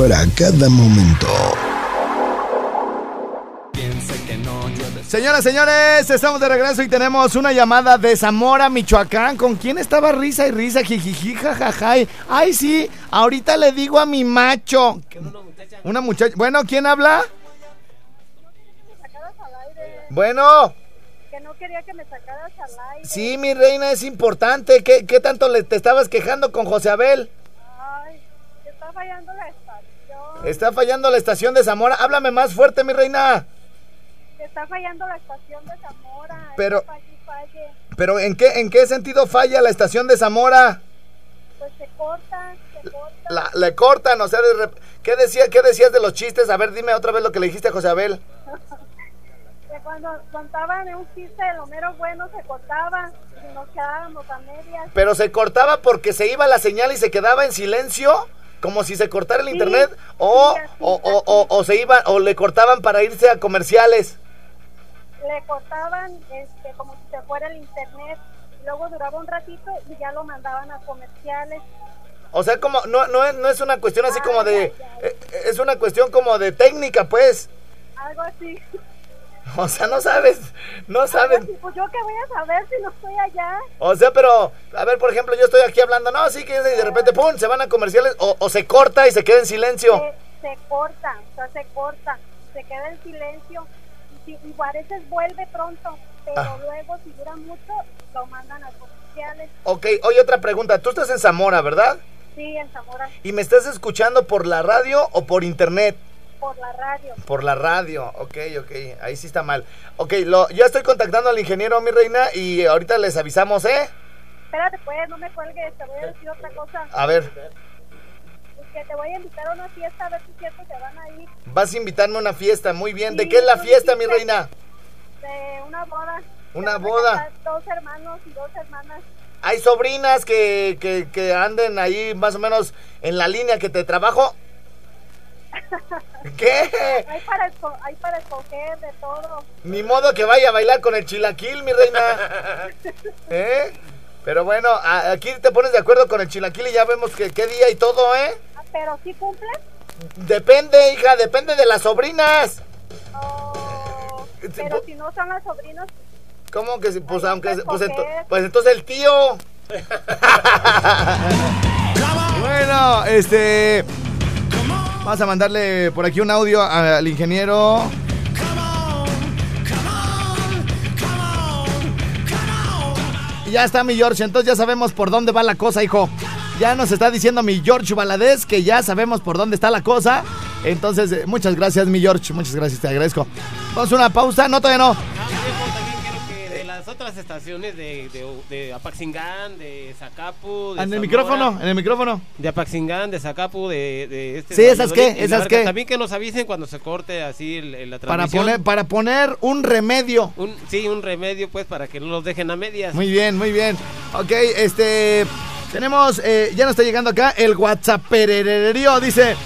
para cada momento. Señoras, señores, estamos de regreso y tenemos una llamada de Zamora, Michoacán. ¿Con quién estaba risa y risa? Jijiji, jajaja. Ay, sí, ahorita le digo a mi macho. Una muchacha. Bueno, ¿quién habla? Bueno. Que no quería que me sacaras al aire. Sí, mi reina, es importante. ¿Qué, qué tanto le, te estabas quejando con José Abel? Ay, está fallando la Está fallando la estación de Zamora. Háblame más fuerte, mi reina. Está fallando la estación de Zamora. Pero, pero ¿en qué, ¿en qué sentido falla la estación de Zamora? Pues se corta, se corta. La, le cortan, o sea, ¿qué, decía, ¿qué decías de los chistes? A ver, dime otra vez lo que le dijiste a José Abel. que cuando contaban un chiste de Homero Bueno se cortaba y nos quedábamos a medias. Pero se cortaba porque se iba la señal y se quedaba en silencio como si se cortara el internet o, o, o, se iban o le cortaban para irse a comerciales. Le cortaban este, como si se fuera el internet, luego duraba un ratito y ya lo mandaban a comerciales. O sea, como no, no, es, no es una cuestión así como de... Eh, es una cuestión como de técnica, pues. Algo así. O sea, no sabes, no saben. Pues yo qué voy a saber si no estoy allá. O sea, pero, a ver, por ejemplo, yo estoy aquí hablando, no, sí, que y de repente, ¡pum!, se van a comerciales o, se corta y se queda en silencio. Se, corta, o sea, se corta, se queda en silencio y, y a veces vuelve pronto, pero ah. luego, si dura mucho, lo mandan a comerciales. Ok, oye, otra pregunta, tú estás en Zamora, ¿verdad? Sí, en Zamora. ¿Y me estás escuchando por la radio o por internet? Por la radio. Por la radio, ok, ok, ahí sí está mal. Ok, lo, ya estoy contactando al ingeniero, mi reina, y ahorita les avisamos, ¿eh? Espérate, pues, no me cuelgues, te voy a decir otra cosa. A ver. Que te voy a invitar a una fiesta, a ver si cierto se van a ir. Vas a invitarme a una fiesta, muy bien. ¿De qué es la fiesta, mi reina? De una boda. Una boda. Dos hermanos y dos hermanas. ¿Hay sobrinas que, que, que anden ahí más o menos en la línea que te trabajo? ¿Qué? Hay para, hay para escoger de todo. Ni modo que vaya a bailar con el chilaquil, mi reina. ¿Eh? Pero bueno, aquí te pones de acuerdo con el chilaquil y ya vemos que qué día y todo, ¿eh? Ah, ¿Pero sí cumple? Depende, hija, depende de las sobrinas. Oh, pero si no son las sobrinas. ¿Cómo que si? Pues aunque. Pues, pues entonces el tío. bueno, este. Vamos a mandarle por aquí un audio al ingeniero. Y ya está mi George, entonces ya sabemos por dónde va la cosa, hijo. Ya nos está diciendo mi George Valadez que ya sabemos por dónde está la cosa. Entonces, eh, muchas gracias, mi George. Muchas gracias, te agradezco. Vamos a una pausa. No, todavía no otras estaciones de, de, Apaxingán, de Zacapu. De en el micrófono, en el micrófono. De Apaxingán, de Zacapu, de, de este. Sí, esas qué, esas qué. También que nos avisen cuando se corte así la transmisión. Para poner, para poner un remedio. Un, sí, un remedio, pues, para que no los dejen a medias. Muy bien, muy bien. Ok, este. Tenemos, eh, ya nos está llegando acá el WhatsApp dice.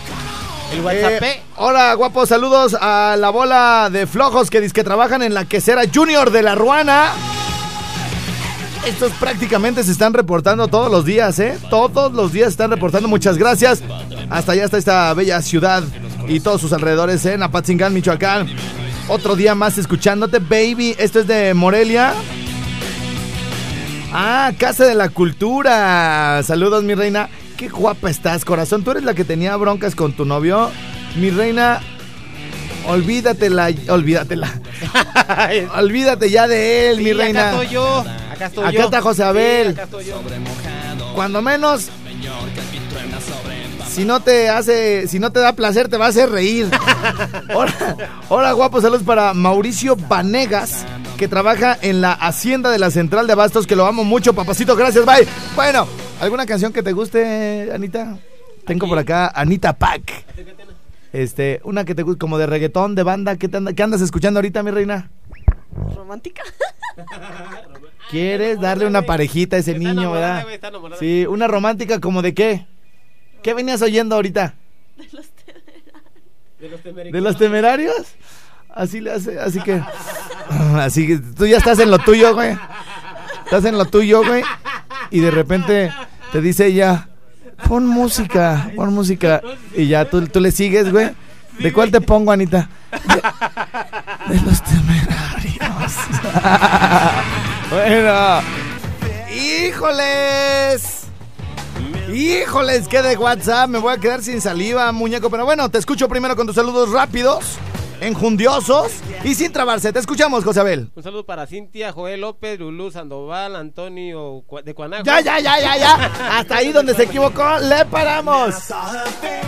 El WhatsApp. Eh, hola, guapos, saludos a la bola de flojos que dice que trabajan en la quesera Junior de la Ruana. Estos prácticamente se están reportando todos los días, ¿eh? Todos los días están reportando. Muchas gracias. Hasta allá está esta bella ciudad y todos sus alrededores, ¿eh? en Michoacán. Otro día más escuchándote, baby. Esto es de Morelia. Ah, Casa de la Cultura. Saludos, mi reina. Qué guapa estás, corazón. Tú eres la que tenía broncas con tu novio. Mi reina, olvídatela, olvídatela. Olvídate ya de él, mi reina. Acá estoy yo. Acá estoy Acá yo. está José Abel. Sí, acá estoy yo. Cuando menos. Si no te hace, si no te da placer, te va a hacer reír. Hola, hola guapo, saludos para Mauricio Vanegas, que trabaja en la Hacienda de la Central de Abastos, que lo amo mucho, papacito, gracias, bye. Bueno, ¿alguna canción que te guste, Anita? Tengo por acá Anita Pack. Este, una que te guste, como de reggaetón, de banda, ¿qué, te qué andas escuchando ahorita, mi reina? Romántica. ¿Quieres darle una parejita a ese Está niño, verdad? güey, está enamorada. Sí, una romántica como de qué? ¿Qué venías oyendo ahorita? De los temerarios. ¿De los temerarios? Así le hace, así que. Así que tú ya estás en lo tuyo, güey. Estás en lo tuyo, güey. Y de repente te dice ella, pon música, pon música. Y ya tú, tú le sigues, güey. ¿De cuál te pongo, Anita? De, de los temerarios. bueno. ¡Híjoles! Híjoles, que de WhatsApp, me voy a quedar sin saliva, muñeco. Pero bueno, te escucho primero con tus saludos rápidos, enjundiosos y sin trabarse. Te escuchamos, José Abel. Un saludo para Cintia, Joel López, Lulú Sandoval, Antonio de Cuanajo. Ya, ya, ya, ya, ya. Hasta ahí donde se equivocó, le paramos.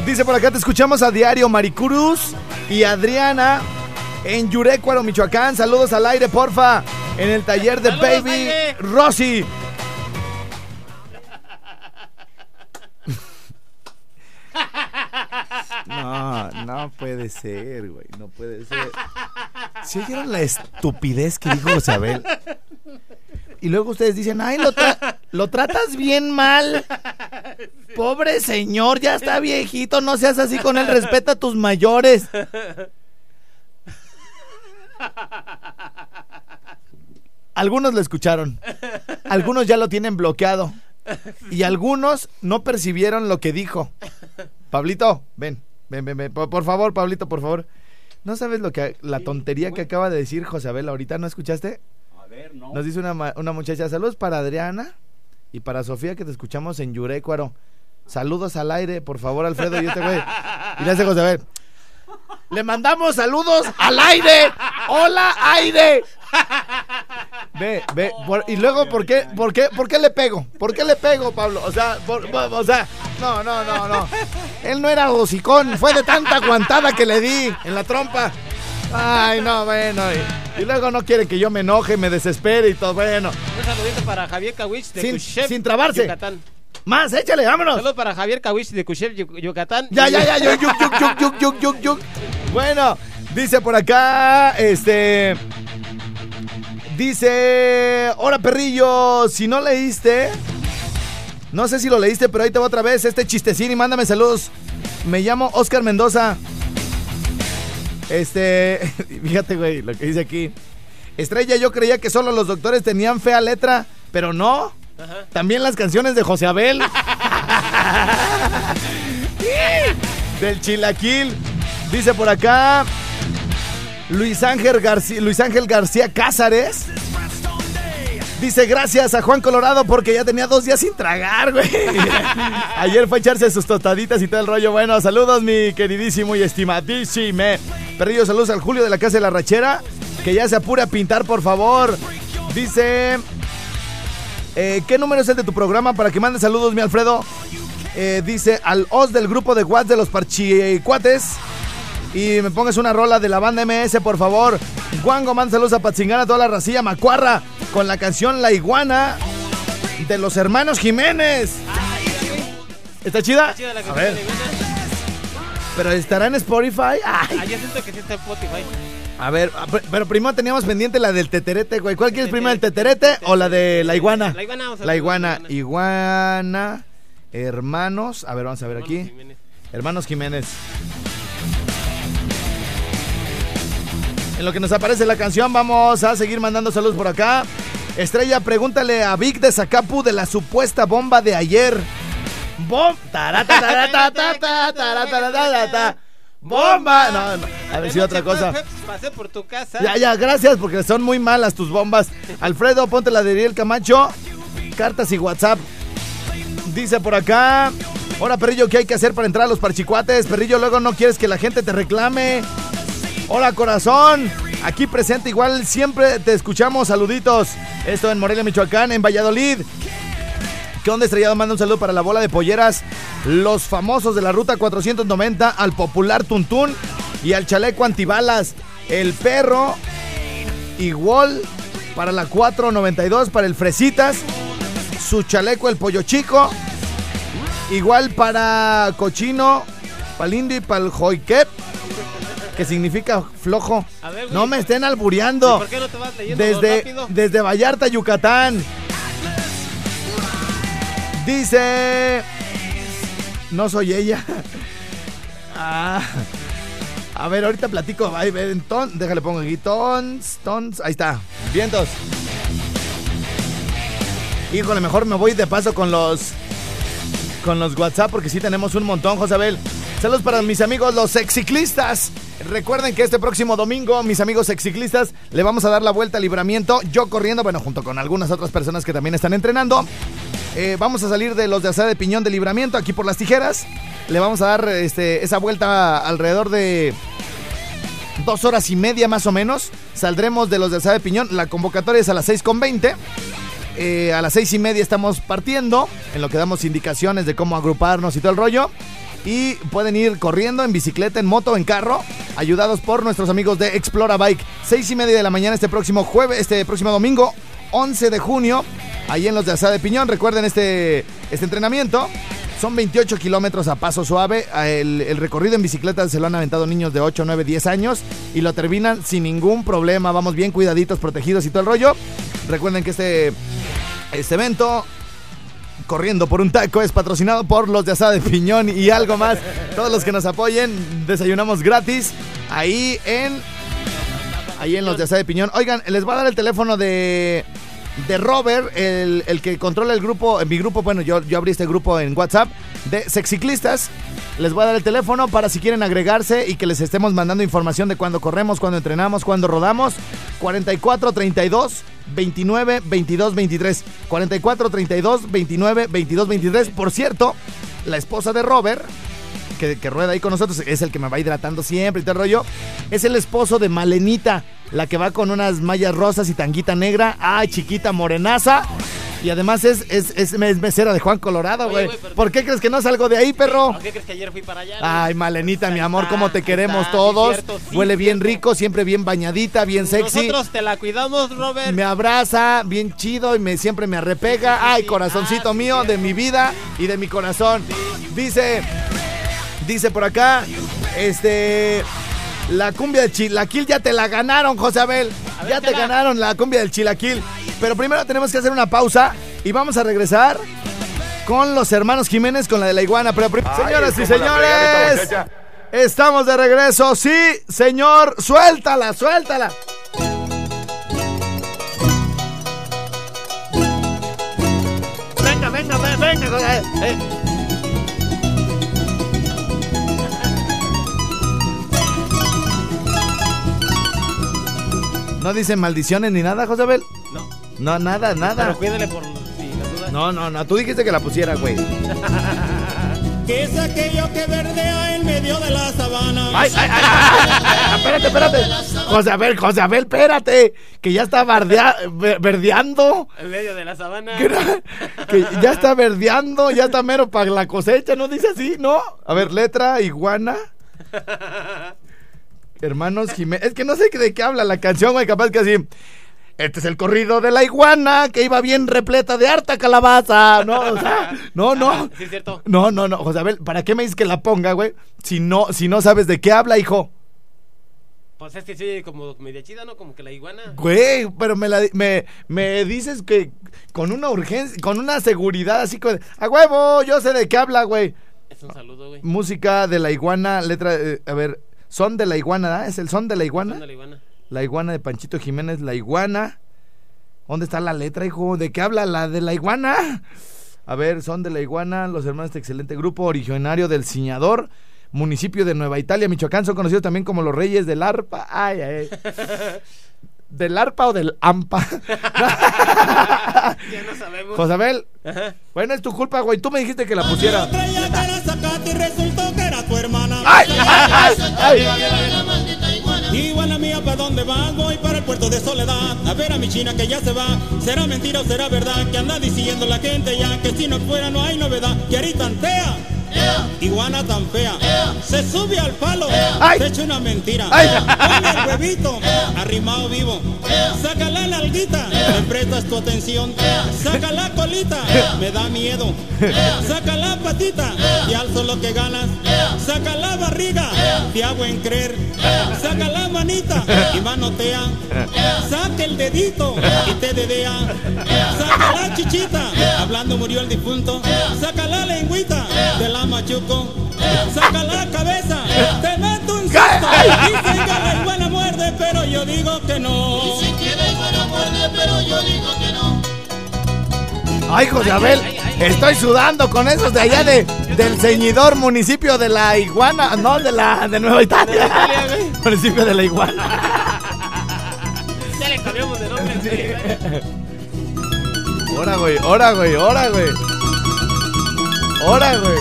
Dice por acá, te escuchamos a diario Maricruz y Adriana en Yurecuaro, Michoacán. Saludos al aire, porfa. En el taller de Saludos, Baby aire. Rosy. No, no puede ser, güey. No puede ser. ¿Sí oyeron la estupidez que dijo Isabel? Y luego ustedes dicen, ay, lo, lo tratas bien mal. Pobre señor, ya está viejito, no seas así con él, respeta a tus mayores. Algunos lo escucharon, algunos ya lo tienen bloqueado y algunos no percibieron lo que dijo. Pablito, ven, ven, ven, ven. Por, por favor, Pablito, por favor. ¿No sabes lo que la tontería que acaba de decir José Abel ahorita? ¿No escuchaste? A ver, no. Nos dice una, una muchacha, saludos para Adriana y para Sofía que te escuchamos en Yurecuaro. Saludos al aire, por favor, Alfredo, y este güey. Y le hace José Abel. Le mandamos saludos al aire. Hola, aire. Ve, ve, y luego, ¿por qué, por, qué, ¿por qué le pego? ¿Por qué le pego, Pablo? O sea, o sea, no, no, no, no. Él no era hocicón, fue de tanta aguantada que le di en la trompa. Ay, no, bueno. Y, luego no quiere que yo me enoje, me desespere y todo, bueno. Un saludito para Javier Kawich de sin, sin trabarse. Yucatán. Más, échale, vámonos. Saludos para Javier Kawich de Kushep, Yucatán. Ya, ya, ya, yuk, yuk, yuk, yuk, yuk, yuk, yuk. Bueno, dice por acá, este... Dice, hola perrillo, si no leíste, no sé si lo leíste, pero ahí te va otra vez este chistecín y mándame saludos. Me llamo Oscar Mendoza. Este, fíjate, güey, lo que dice aquí. Estrella, yo creía que solo los doctores tenían fea letra, pero no. También las canciones de José Abel. Del Chilaquil. Dice por acá Luis Ángel García, Luis Ángel García Cázares. Dice gracias a Juan Colorado porque ya tenía dos días sin tragar, güey. Ayer fue a echarse sus tostaditas y todo el rollo. Bueno, saludos, mi queridísimo y estimadísimo. Perrillo, saludos al Julio de la Casa de la Rachera. Que ya se apure a pintar, por favor. Dice. eh, ¿Qué número es el de tu programa para que mande saludos, mi Alfredo? Eh, dice al os del grupo de Watts de los Parchicuates. Y me pongas una rola de la banda MS, por favor. Juango, manda saludos a Patzingana, a toda la racilla Macuarra, con la canción La Iguana de los hermanos Jiménez. ¿Está chida? Chida la A canción ver, de Liguana. pero estará en Spotify. Ay, Ah, siento que sí está en Spotify. a ver, a- pero- primero teníamos pendiente la del teterete, güey. ¿Cuál quieres primero, el teterete o la de la iguana? La iguana, vamos a La ver, iguana, la iguana, hermanos. A ver, vamos a ver aquí. Hermanos Jiménez. En lo que nos aparece la canción, vamos a seguir mandando saludos por acá. Estrella, pregúntale a Vic de Zacapu de la supuesta bomba de ayer. Bom. Bomba. No, no. A ver si otra cosa. Pasé por tu casa. Ya, ya, gracias, porque son muy malas tus bombas. Alfredo, ponte la de Ariel Camacho. Cartas y WhatsApp. Dice por acá. Hola, perrillo, ¿qué hay que hacer para entrar a los parchicuates? Perrillo, luego no quieres que la gente te reclame. Hola, corazón. Aquí presente, igual siempre te escuchamos. Saluditos. Esto en Morelia, Michoacán, en Valladolid. ¿Qué onda, estrellado? Manda un saludo para la bola de polleras. Los famosos de la ruta 490, al popular Tuntún y al chaleco antibalas. El perro, igual para la 492, para el Fresitas. Su chaleco, el pollo chico. Igual para Cochino, para el Indio y para el que significa flojo. A ver, güey. no me estén albureando. ¿Por qué no te vas leyendo Desde, rápido? desde Vallarta, Yucatán. Dice. No soy ella. Ah. A ver, ahorita platico. Ahí ven, ton, déjale pongo aquí. Tons, tons. Ahí está. Vientos. Híjole, mejor me voy de paso con los. Con los WhatsApp porque sí tenemos un montón, Josabel. Saludos para mis amigos los sexciclistas. Recuerden que este próximo domingo, mis amigos sexciclistas, le vamos a dar la vuelta al libramiento. Yo corriendo, bueno, junto con algunas otras personas que también están entrenando. Eh, vamos a salir de los de Asada de Piñón de Libramiento aquí por las tijeras. Le vamos a dar este, esa vuelta alrededor de dos horas y media más o menos. Saldremos de los de Asada de Piñón. La convocatoria es a las 6.20. Eh, a las seis y media estamos partiendo, en lo que damos indicaciones de cómo agruparnos y todo el rollo. Y pueden ir corriendo en bicicleta, en moto, en carro, ayudados por nuestros amigos de Explora Bike. Seis y media de la mañana este próximo jueves, este próximo domingo, 11 de junio, ahí en los de Asada de Piñón. Recuerden este, este entrenamiento. Son 28 kilómetros a paso suave. El, el recorrido en bicicleta se lo han aventado niños de 8, 9, 10 años y lo terminan sin ningún problema. Vamos bien cuidaditos, protegidos y todo el rollo. Recuerden que este, este evento, corriendo por un taco, es patrocinado por los de Asada de Piñón y algo más. Todos los que nos apoyen, desayunamos gratis ahí en, ahí en los de Asada de Piñón. Oigan, les voy a dar el teléfono de, de Robert, el, el que controla el grupo, mi grupo, bueno, yo, yo abrí este grupo en WhatsApp de sexiclistas. Les voy a dar el teléfono para si quieren agregarse y que les estemos mandando información de cuándo corremos, cuándo entrenamos, cuándo rodamos. 44 32 29 22 23. 44 32 29 22 23. Por cierto, la esposa de Robert, que, que rueda ahí con nosotros, es el que me va hidratando siempre y todo el rollo. Es el esposo de Malenita, la que va con unas mallas rosas y tanguita negra. Ay, chiquita morenaza. Y además es, es, es, es mesera de Juan Colorado, güey. ¿Por qué crees que no salgo de ahí, perro? ¿Por qué crees que ayer fui para allá? Ay, Malenita, mi amor, cómo te queremos todos. Huele bien rico, siempre bien bañadita, bien sexy. Nosotros te la cuidamos, Robert. Me abraza bien chido y me siempre me arrepega. Ay, corazoncito Ah, mío, de mi vida y de mi corazón. Dice, dice por acá, este, la cumbia del chilaquil ya te la ganaron, José Abel. Ver, Ya te ganaron la cumbia del chilaquil. Pero primero tenemos que hacer una pausa y vamos a regresar con los hermanos Jiménez con la de la iguana. Pero prim- señoras y señores, estamos de regreso. Sí, señor, suéltala, suéltala. Venga, venga, ve- venga. No dicen maldiciones ni nada, José Abel. No, No, nada, nada. pero cuídale por las dudas. No, no, no, tú dijiste que la pusiera, güey. ¿Qué es aquello que verdea en medio de la sabana? Ay, ay, ay, ay, espérate, espérate. José Abel, José Abel, espérate. Que ya está bardea- ver- verdeando. En medio de la sabana. Que, que ya está verdeando, ya está mero para la cosecha, ¿no dice así? ¿No? A ver, letra, iguana. Hermanos Jiménez. Es que no sé de qué habla la canción, güey. Capaz que así. Este es el corrido de la iguana que iba bien repleta de harta calabaza. No, o sea, no, no. Sí, es cierto. No, no, no. José Abel, ¿para qué me dices que la ponga, güey? Si no, si no sabes de qué habla, hijo. Pues es que sí, como media chida, ¿no? Como que la iguana. Güey, pero me, la, me, me dices que con una urgencia, con una seguridad así, con, a huevo, yo sé de qué habla, güey. Es un saludo, güey. Música de la iguana, letra, eh, a ver, son de la iguana, ¿verdad? ¿Es el son de la iguana? Son de la iguana. La iguana de Panchito Jiménez, la iguana. ¿Dónde está la letra, hijo? ¿De qué habla la de la iguana? A ver, son de la iguana, los hermanos de este excelente grupo, originario del Ciñador, municipio de Nueva Italia, Michoacán, son conocidos también como los Reyes del Arpa. Ay, ay, ay. ¿Del arpa o del ampa? Ya no sabemos. Josabel, bueno, es tu culpa, güey. Tú me dijiste que la pusiera. Tu hermana. ¡Ay! Iguana mía, ¿para dónde vas? Voy para el puerto de Soledad. A ver a mi china que ya se va. ¿Será mentira o será verdad? Que anda diciendo la gente ya Que si no fuera no hay novedad Que ahorita tantea Iguana tan fea. Se sube al palo. Ay. Se echa una mentira. Pone el huevito. Arrimado vivo. Saca la nalguita. Me prestas tu atención. Saca la colita. Me da miedo. Saca la patita. Y alzo lo que ganas. Saca la barriga. Te hago en creer. Saca la manita y manotea. Saca el dedito y te dedea. Saca la chichita, hablando murió el difunto. Saca la lengüita, te la machuco. Saca la cabeza, te meto un susto. Dicen que la iguana muerde, pero yo digo que no. Ay, Josabel, estoy sudando con esos de allá de, del ceñidor municipio de la iguana, no, de la de Nueva Italia. Italia, güey. municipio de la iguana. Ya le cambiamos de nombre. Ahora, güey, ahora, güey, ahora, güey. Ahora, güey.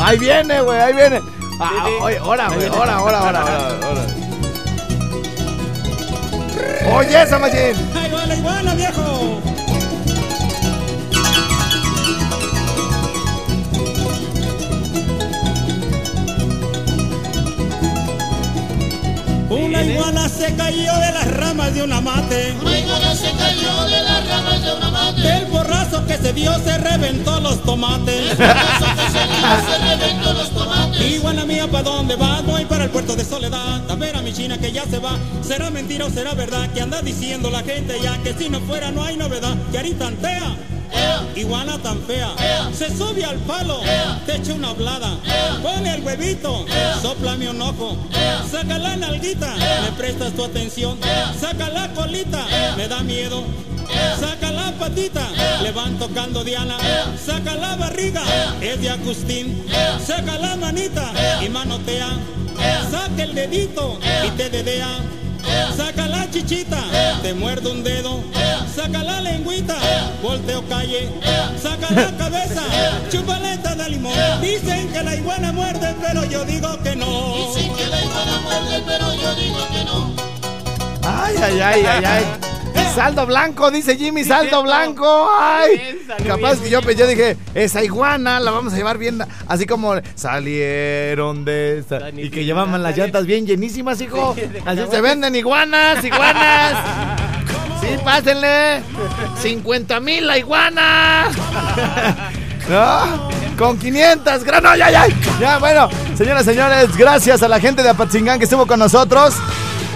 Ahí viene, güey, ahí viene. Ah, Sí, sí. oye, Ahí güey, ahora, ahora, ahora, ahora. Oye, esa machín. ¡Ahí va la iguana, viejo! Una iguana se cayó de las ramas de una mate. Una iguana se cayó de las ramas de una mate. El borrazo que se dio se reventó los tomates. El borrazo que se dio se reventó los tomates. Iguana mía, ¿pa' dónde vas? Voy para el puerto de Soledad. A ver a mi china que ya se va. ¿Será mentira o será verdad? Que anda diciendo la gente ya que si no fuera no hay novedad. Que ahorita tantea. Iguana tan fea, se sube al palo, te echa una hablada, huevito, soplame un ojo, saca la nalguita, me prestas tu atención, saca la colita, me da miedo. Saca la patita, le van tocando Diana, saca la barriga, es de Agustín, saca la manita y manotea, saca el dedito y te dedea. Saca la chichita, te muerdo un dedo. Saca la lengüita, volteo calle. Saca la cabeza, chupaleta de limón. Dicen que la iguana muerde, pero yo digo que no. Dicen que la iguana muerde, pero yo digo que no. Ay, ay, ay, ay, ay. Saldo blanco, dice Jimmy, saldo cierto. blanco. Ay, capaz bien, que yo, yo dije, esa iguana la vamos a llevar bien, así como salieron de esta. Tan Y que llevaban las llantas bien llenísimas, hijo. Así se venden iguanas, iguanas. Sí, pásenle. 50 mil la iguana. ¿No? Con 500 granos, ya, ya. Ya, bueno, señoras y señores, gracias a la gente de Apatzingán que estuvo con nosotros.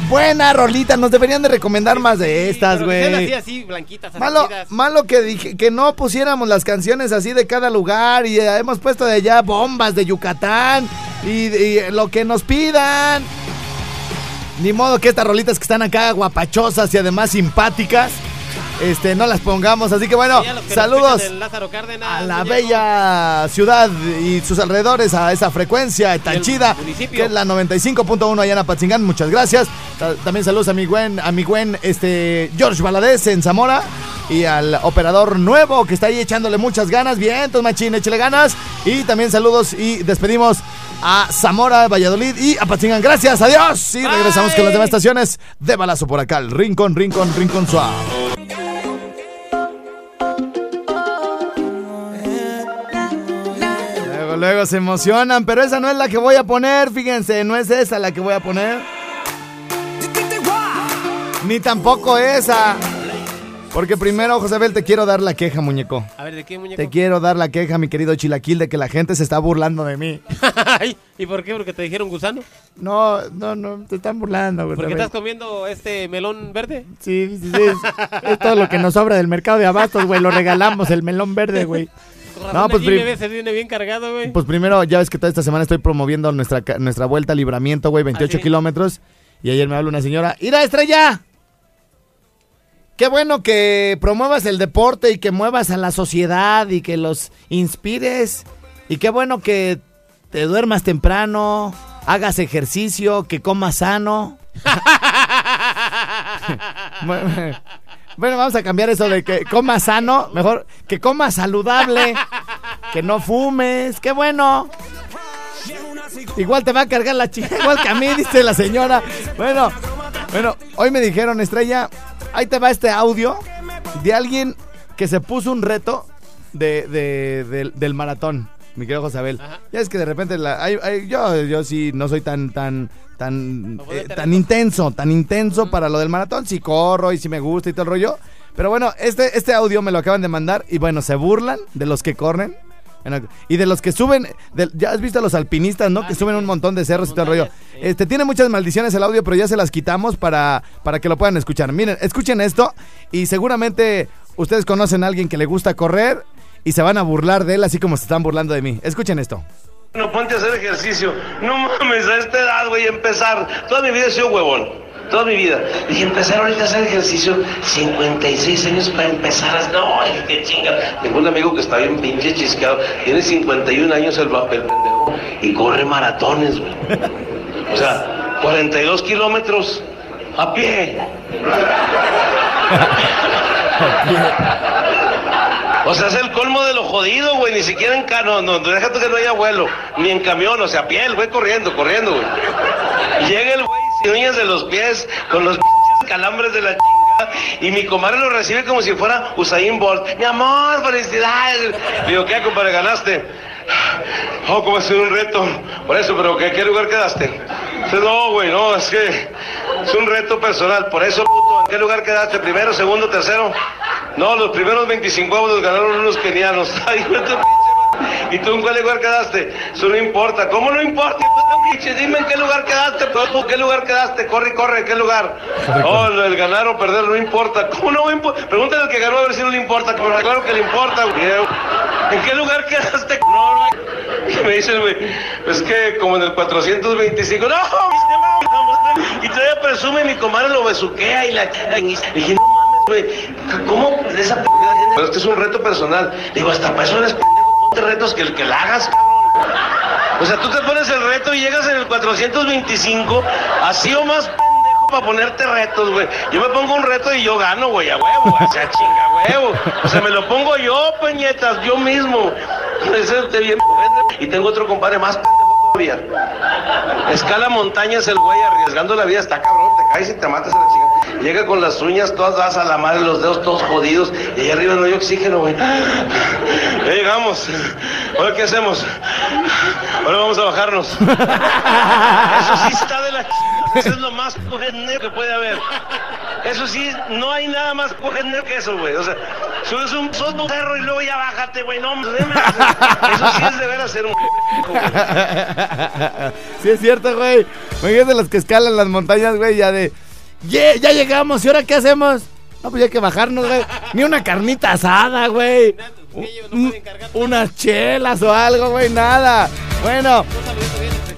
Buena rolita, nos deberían de recomendar más de estas, güey. así, así, blanquitas, Malo, malo que dije que no pusiéramos las canciones así de cada lugar y hemos puesto de allá bombas de Yucatán y, y lo que nos pidan. Ni modo que estas rolitas que están acá guapachosas y además simpáticas, este, no las pongamos. Así que bueno, que saludos Cárdenas, a la bella ciudad y sus alrededores, a esa frecuencia tan chida, que es la 95.1 allá en Apatzingán. Muchas gracias. Ta- También saludos a mi buen, a mi buen este, George Valadez en Zamora y al operador nuevo que está ahí echándole muchas ganas. Bien, entonces machín, échale ganas. Y también saludos y despedimos a Zamora, Valladolid y Apatzingán. Gracias, adiós. Y regresamos con las demás estaciones de balazo por acá. El Rincón, Rincón, Rincón Suave. Luego, luego se emocionan, pero esa no es la que voy a poner, fíjense, no es esa la que voy a poner. Ni tampoco esa. Porque primero, José te quiero dar la queja, muñeco. A ver, ¿de qué muñeco? Te quiero dar la queja, mi querido Chilaquil, de que la gente se está burlando de mí. ¿Y por qué? ¿Porque te dijeron gusano? No, no, no, te están burlando, güey. ¿Porque Josabel. estás comiendo este melón verde? Sí, sí, sí. Es, es todo lo que nos sobra del mercado de abastos, güey. Lo regalamos, el melón verde, güey. No, pues, el prim- IBB se viene bien cargado, güey. Pues primero, ya ves que toda esta semana estoy promoviendo nuestra, nuestra vuelta a libramiento, güey, 28 ¿Ah, sí? kilómetros. Y ayer me habla una señora, ¡Ira, estrella! Qué bueno que promuevas el deporte y que muevas a la sociedad y que los inspires. Y qué bueno que te duermas temprano, hagas ejercicio, que comas sano. Bueno, vamos a cambiar eso de que comas sano, mejor que comas saludable, que no fumes, qué bueno. Igual te va a cargar la chica, igual que a mí, dice la señora. Bueno, bueno, hoy me dijeron, Estrella, ahí te va este audio de alguien que se puso un reto de, de- del- del maratón, mi querido Josabel. Ya es que de repente la, yo, yo sí no soy tan tan tan eh, tan intenso, tan intenso para lo del maratón. Sí corro y sí me gusta y todo el rollo. Pero bueno, este, este audio me lo acaban de mandar y bueno, se burlan de los que corren. Y de los que suben, de- ya has visto a los alpinistas, ¿no? Ah, que suben un montón de cerros y todo el rollo. Sí. Este tiene muchas maldiciones el audio, pero ya se las quitamos para, para que lo puedan escuchar. Miren, escuchen esto y seguramente ustedes conocen a alguien que le gusta correr y se van a burlar de él así como se están burlando de mí. Escuchen esto. No, ponte a hacer ejercicio. No mames, a esta edad, güey, empezar. Toda mi vida he sido huevón. Toda mi vida. Dije, empezar ahorita a hacer ejercicio, 56 años para empezar. a- No, qué chinga. Tengo un amigo que está bien pinche chisqueado. Tiene 51 años el, va- el pendejo y corre maratones, güey. O sea, 42 kilómetros a pie. O sea, es el colmo de lo jodido, güey. Ni siquiera en cano, no, no, déjate que no haya vuelo. Ni en camión, o sea, a pie, güey corriendo, corriendo, güey. Llega el güey sin uñas de los pies, con los pinches calambres de la chingada. Y mi comadre lo recibe como si fuera Usain Bolt. Mi amor, felicidades. Digo, ¿qué, compadre, ganaste? Oh, como ha sido un reto. Por eso, pero ¿qué, qué lugar quedaste? Dice, no, güey, no, es que es un reto personal. Por eso, puto, ¿en qué lugar quedaste? ¿Primero, segundo, tercero? No, los primeros 25 avos los ganaron unos kenianos. Ay. ¿Y tú en cuál lugar quedaste? Eso no importa. ¿Cómo no importa? Dime en qué lugar quedaste, ¿en qué lugar quedaste? Corre, corre, ¿en qué lugar? Oh, del ganar o perder no importa. ¿Cómo no importa? Pregúntale al que ganó a ver si no le importa. Claro que le importa. ¿En qué lugar quedaste? No, no. Y me dice el güey, es que como en el 425, no, y todavía presume mi comadre lo besuquea y la y ¿cómo esa tiene? Pero es que es un reto personal. Digo, hasta para eso eres pendejo, ponte retos que el que la hagas, cabrón. O sea, tú te pones el reto y llegas en el 425, así o más pendejo para ponerte retos, güey. Yo me pongo un reto y yo gano, güey, a huevo, o sea, chinga huevo. O sea, me lo pongo yo, peñetas, yo mismo. Ese es bien Y tengo otro compadre más pendejo todavía. Escala montañas el güey arriesgando la vida, está cabrón, te caes y te matas a la chica. Llega con las uñas todas das a la madre, los dedos todos jodidos, y ahí arriba no hay oxígeno, güey. Llegamos. Ahora qué hacemos? Ahora vamos a bajarnos. Eso sí está de la. Eso es lo más cogenero que puede haber. Eso sí, no hay nada más cogenero que eso, güey. O sea, subes un, sos un cerro y luego ya bájate, güey. No, eso sí es de veras ser un sí es cierto, güey. Imagínate los que escalan las montañas, güey, ya de... "Ye, ya llegamos, ¿y ahora qué hacemos? No, pues ya hay que bajarnos, güey. Ni una carnita asada, güey. no unas chelas o algo, güey, nada. Bueno,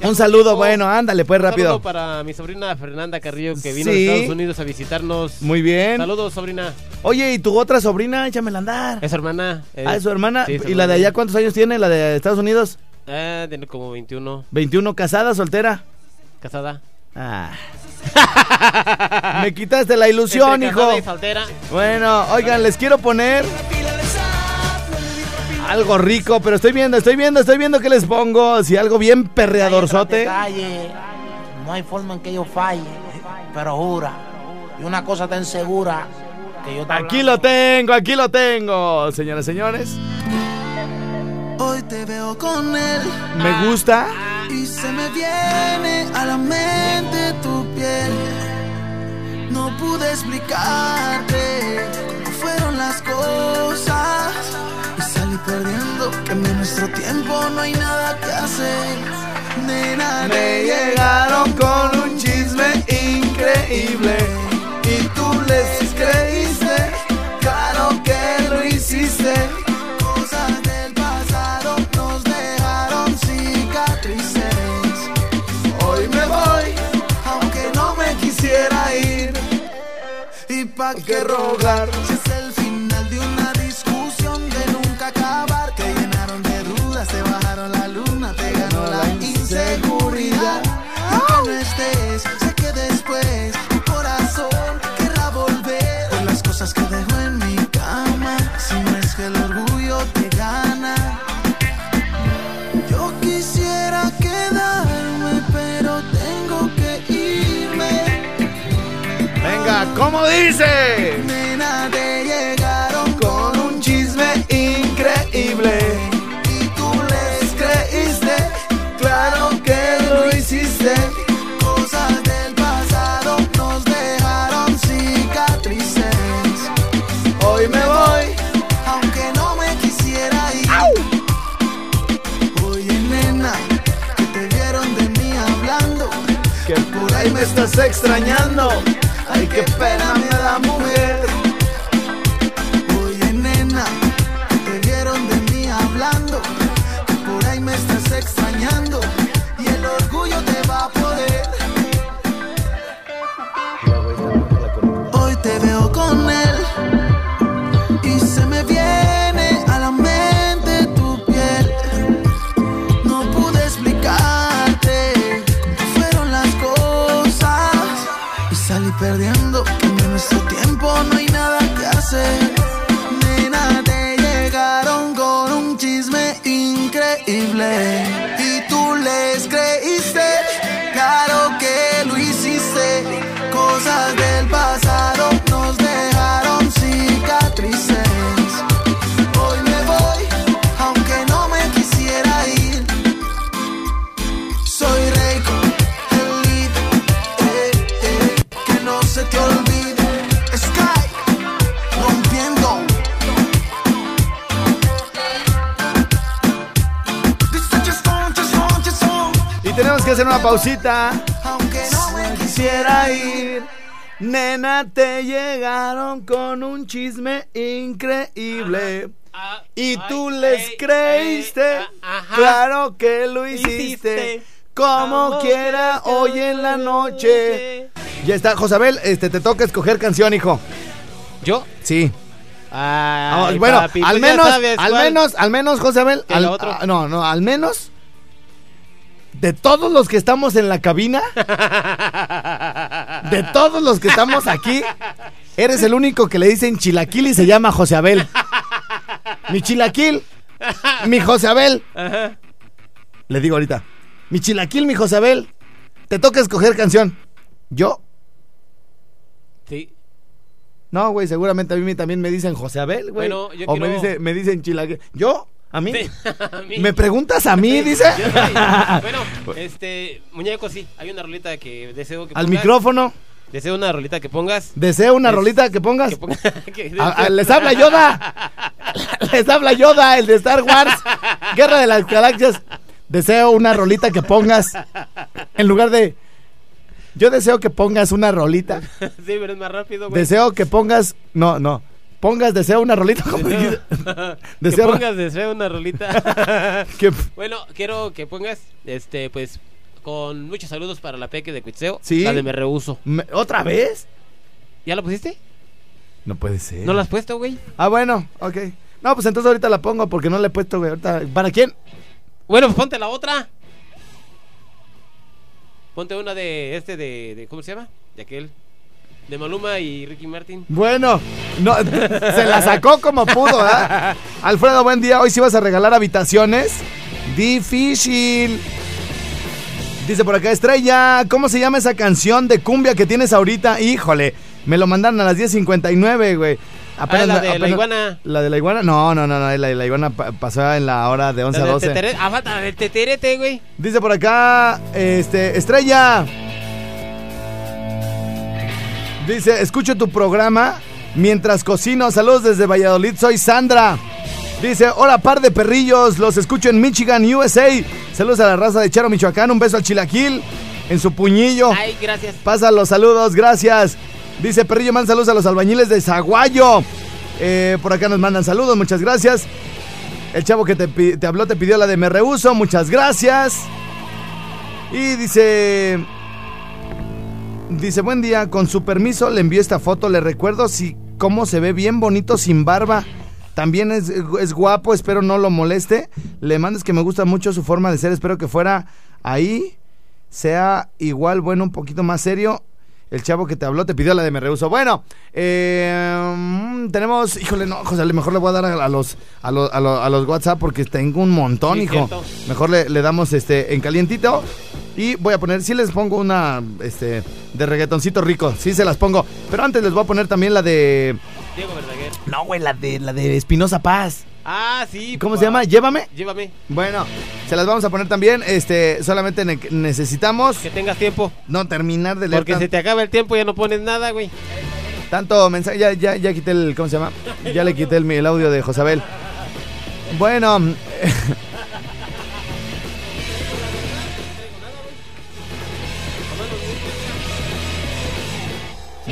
un saludo, bueno, ándale, pues Un saludo rápido. para mi sobrina Fernanda Carrillo que vino Sí. de Estados Unidos a visitarnos. Muy bien. Saludos, sobrina. Oye, ¿y tu otra sobrina? Échamela a andar. Es su hermana. Ah, es su hermana. Sí, ¿Y la de allá cuántos años tiene? ¿La de Estados Unidos? Ah, tiene como 21. 21, casada, soltera. Casada. Ah. Me quitaste la ilusión, hijo. Bueno, oigan, les quiero poner algo rico, pero estoy viendo, estoy viendo, estoy viendo que les pongo. Si algo bien perreadorzote. No hay forma en que yo falle, pero jura. Y una cosa tan segura que yo Aquí lo tengo, aquí lo tengo, señoras y señores. Hoy te veo con él Me gusta. Y se me viene a la mente tu piel. No pude explicarte cómo fueron las cosas y salí perdiendo que en nuestro tiempo no hay nada que hacer. Nena, Me llegaron con un chisme increíble y tú les creíste. Claro que lo hiciste. que rogar. Si es el final de una discusión de nunca acabar, te llenaron de dudas, te bajaron la luna, te ganó la inseguridad. Y que no estés, sé que después tu corazón querrá volver por las cosas que dejó. ¿Cómo dice? Nena, te llegaron con un chisme increíble. Y tú les creíste, claro que lo hiciste. Cosas del pasado nos dejaron cicatrices. Hoy me voy, aunque no me quisiera ir. Oye, nena, que te vieron de mí hablando. Que por ahí me estás extrañando. Qué pena me da mujer. Perdiendo. En nuestro tiempo no hay nada que hacer. Nena, te llegaron con un chisme increíble. Una pausita. Aunque no me Quisiera ir. Nena, te llegaron con un chisme increíble. Y tú les creíste. Claro que lo hiciste. Como quiera, hoy en la noche. Ya está, Josabel, este, te toca escoger canción, hijo. ¿Yo? Sí. Ay, Ah, bueno, papi, al menos, sabes al cuál. menos, al menos, Josabel. ¿Que al- lo otro? ah, no, no, al menos. De todos los que estamos en la cabina, de todos los que estamos aquí, eres el único que le dicen chilaquil y se llama José Abel. Mi chilaquil, mi José Abel. Le digo ahorita, mi chilaquil, mi José Abel. Te toca escoger canción. Yo, Sí. no, güey, seguramente a mí también me dicen José Abel, güey. Bueno, yo o me, dice, me dicen chilaquil. ¿Yo? ¿A mí? Sí, a mí. ¿Me preguntas a mí, dice? Yo bueno, este, muñeco, sí. Hay una rolita que deseo que Al pongas. micrófono. Deseo una rolita que pongas. Deseo una Es- rolita que pongas. Que ponga- que- A- a- les habla Yoda. Les habla Yoda, el de Star Wars. Guerra de las Galaxias. Deseo una rolita que pongas. En lugar de. Yo deseo que pongas una rolita. sí, pero es más rápido, güey. Deseo que pongas. No, no. Pongas deseo una rolita. como que Deseo- pongas deseo una rolita. Que- bueno, quiero que pongas, este, pues, con muchos saludos para la peque de Cuitseo. Sí. La de Me Rehuso. ¿Otra vez? ¿Ya la pusiste? No puede ser. ¿No la has puesto, güey? Ah, bueno, ok. No, pues entonces ahorita la pongo porque no la he puesto, güey. Ahorita, ¿Para quién? Bueno, pues ponte la otra. Ponte una de este de, de- ¿cómo se llama? De aquel. De Maluma y Ricky Martin. Bueno, no, se la sacó como pudo, ¿verdad? Alfredo, buen día. Hoy sí vas a regalar habitaciones. Difícil. Dice por acá, Estrella, ¿cómo se llama esa canción de cumbia que tienes ahorita? Híjole, me lo mandaron a las 10.59, güey. Ah, la de la iguana. ¿La de la iguana? No, no, no, no, la de la iguana pa- pasó en la hora de 11 La a del 12. tetere- Ah, falta del teterete, güey. Dice por acá, este, Estrella. Dice, escucho tu programa mientras cocino. Saludos desde Valladolid, soy Sandra. Dice, hola par de perrillos, los escucho en Michigan, USA. Saludos a la raza de Charo, Michoacán. Un beso al chilaquil en su puñillo. Ay, gracias. Pasa los saludos, gracias. Dice Perrillo, man saludos a los albañiles de Zaguayo. Eh, por acá nos mandan saludos, muchas gracias. El chavo que te, te habló te pidió la de Me Rehuso, muchas gracias. Y dice... Dice, buen día, con su permiso le envío esta foto, le recuerdo si cómo se ve bien bonito sin barba. También es, es guapo, espero no lo moleste. Le mandes que me gusta mucho su forma de ser, espero que fuera ahí. Sea igual, bueno, un poquito más serio. El chavo que te habló te pidió la de me rehuso. Bueno, eh, tenemos, híjole, no, José, mejor le voy a dar a, a los, a, los, a, los, a los WhatsApp porque tengo un montón, Sí, hijo. cierto. Mejor le, le damos este en calientito. Y voy a poner, sí les pongo una este, de reggaetoncito rico, sí se las pongo. Pero antes les voy a poner también la de. Diego Verdaguer. No, güey, la de la de Espinosa Paz. Ah, sí. ¿Cómo papá. se llama? Llévame. Llévame. Bueno, se las vamos a poner también. Este, solamente ne- necesitamos Que tengas tiempo. no terminar de leer Porque se te acaba el tiempo y ya no pones nada, güey. tanto mensaje. Ya, ya, ya quité el. ¿Cómo se llama? Ya le quité el, el audio de Josabel. Bueno.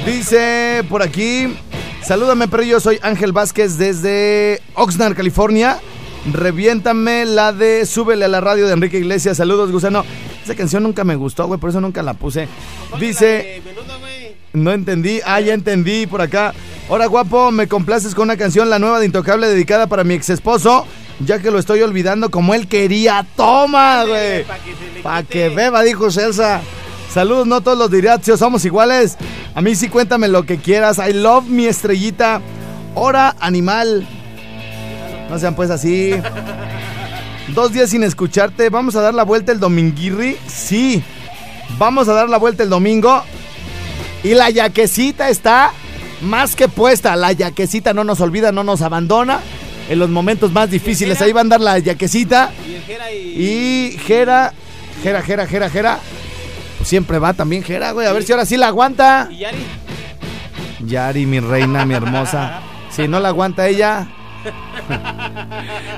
Dice por aquí. Salúdame, pero yo soy Ángel Vázquez desde Oxnard, California. Reviéntame la de Súbele a la radio de Enrique Iglesias. Saludos, gusano. Esa canción nunca me gustó, güey, por eso nunca la puse. Dice. No entendí. Ah, ya entendí por acá. Ahora, guapo, me complaces con una canción, la nueva de Intocable, dedicada para mi ex esposo, ya que lo estoy olvidando como él quería. ¡Toma, güey! Para que beba, dijo Celsa. Saludos, no todos los diriatios somos iguales. A mí sí cuéntame lo que quieras. I love mi estrellita. Hora animal. No sean pues así. Dos días sin escucharte. ¿Vamos a dar la vuelta el dominguirri? Sí. Vamos a dar la vuelta el domingo. Y la yaquecita está más que puesta. La yaquecita no nos olvida, no nos abandona. En los momentos más difíciles. Ahí va a andar la yaquecita. Y Jera y. Y Jera, Jera, Jera, Jera, Jera. Siempre va también Jera, güey. A ver si ahora sí la aguanta. y Yari. Yari, mi reina, mi hermosa. Si no la aguanta ella.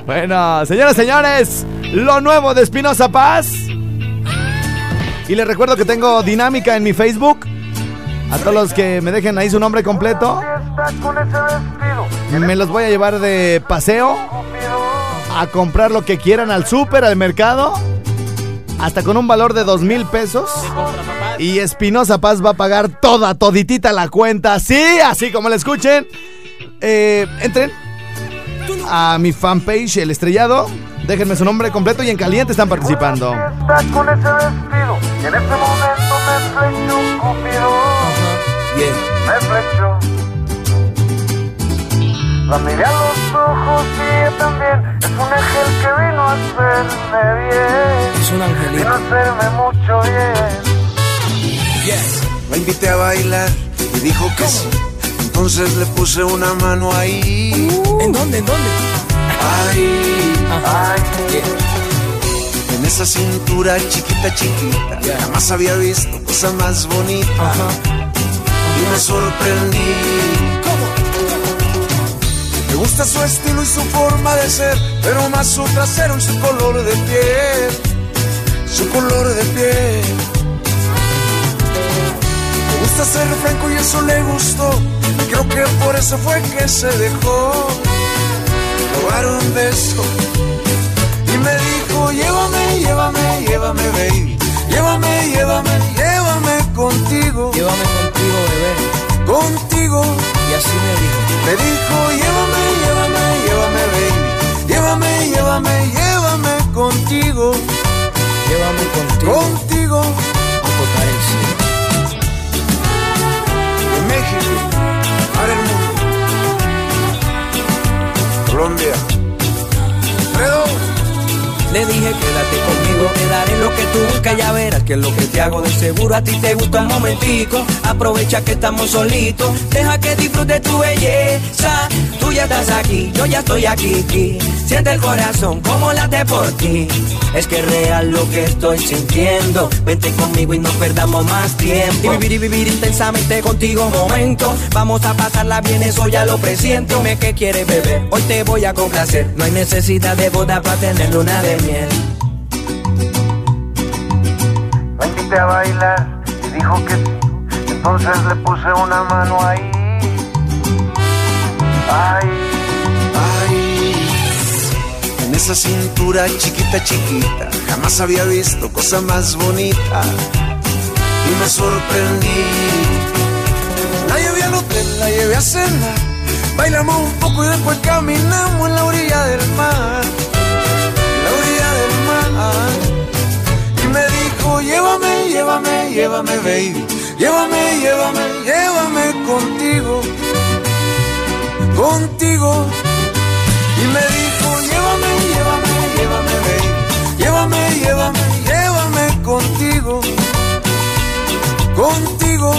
Bueno, señoras, señores, lo nuevo de Espinosa Paz. Y les recuerdo que tengo dinámica en mi Facebook. A todos los que me dejen ahí su nombre completo. Me los voy a llevar de paseo. A comprar lo que quieran al súper, al mercado. Hasta con un valor de dos mil pesos. Y Espinosa Paz va a pagar toda, toditita la cuenta. Sí, así como la escuchen. Eh, entren a mi fanpage, El Estrellado. Déjenme su nombre completo y en caliente están participando. Está La miré a los ojos y ella también es un ángel que vino a hacerme bien. Es un angelito. Vino a hacerme mucho bien. La invité a bailar y dijo que sí. Entonces le puse una mano ahí. ¿En dónde? ¿En dónde? Ahí. Ay, En esa cintura chiquita, chiquita. Jamás había visto cosa más bonita. Y me sorprendí. Su estilo y su forma de ser, pero más su trasero y su color de piel. Su color de piel. Me gusta ser franco y eso le gustó. Creo que por eso fue que se dejó robar un beso. Y me dijo, llévame, llévame, llévame, baby. Llévame, llévame, llévame contigo. Llévame contigo. Contigo. Y así me dijo. Me dijo, llévame, llévame, llévame, baby. Llévame, llévame, llévame contigo. Llévame contigo. Contigo. A tocar el cielo. De México para el mundo. Colombia. Le dije quédate conmigo, te daré lo que tú buscas, ya verás que es lo que te hago de seguro. A ti te gusta un momentico, aprovecha que estamos solitos, deja que disfrute tu belleza, tú ya estás aquí, yo ya estoy aquí, siente el corazón como late por ti, es que es real lo que estoy sintiendo, vente conmigo y no perdamos más tiempo, y vivir y vivir intensamente contigo un momento, vamos a pasarla bien, eso ya lo presiento, dime que quieres beber, hoy te voy a complacer, no hay necesidad de boda para tener luna de miel. La invité a bailar y dijo que sí. Entonces le puse una mano ahí. Ay, Ay, en esa cintura chiquita, chiquita, jamás había visto cosa más bonita y me sorprendí. La llevé al hotel, la llevé a cenar, bailamos un poco y después caminamos en la orilla del mar, Y me dijo, llévame, llévame, llévame, baby, llévame, llévame, llévame contigo contigo. Y me dijo, llévame, llévame, llévame, baby. Llévame, llévame, llévame contigo. contigo.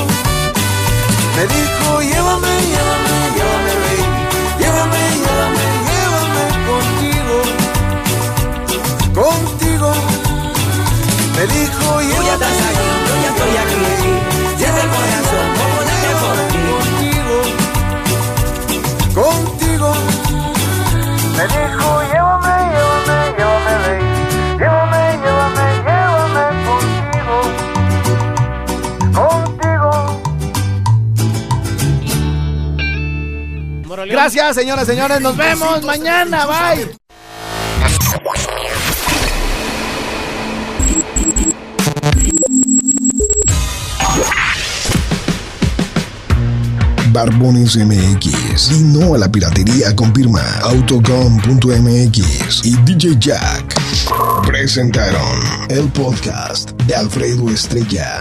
Me dijo, llévame, llévame, Gracias, señoras, señores. Nos vemos mañana. Bye. Barbones MX. Y no a la piratería confirma Autocom.mx y DJ Jack presentaron el podcast de Alfredo Estrella.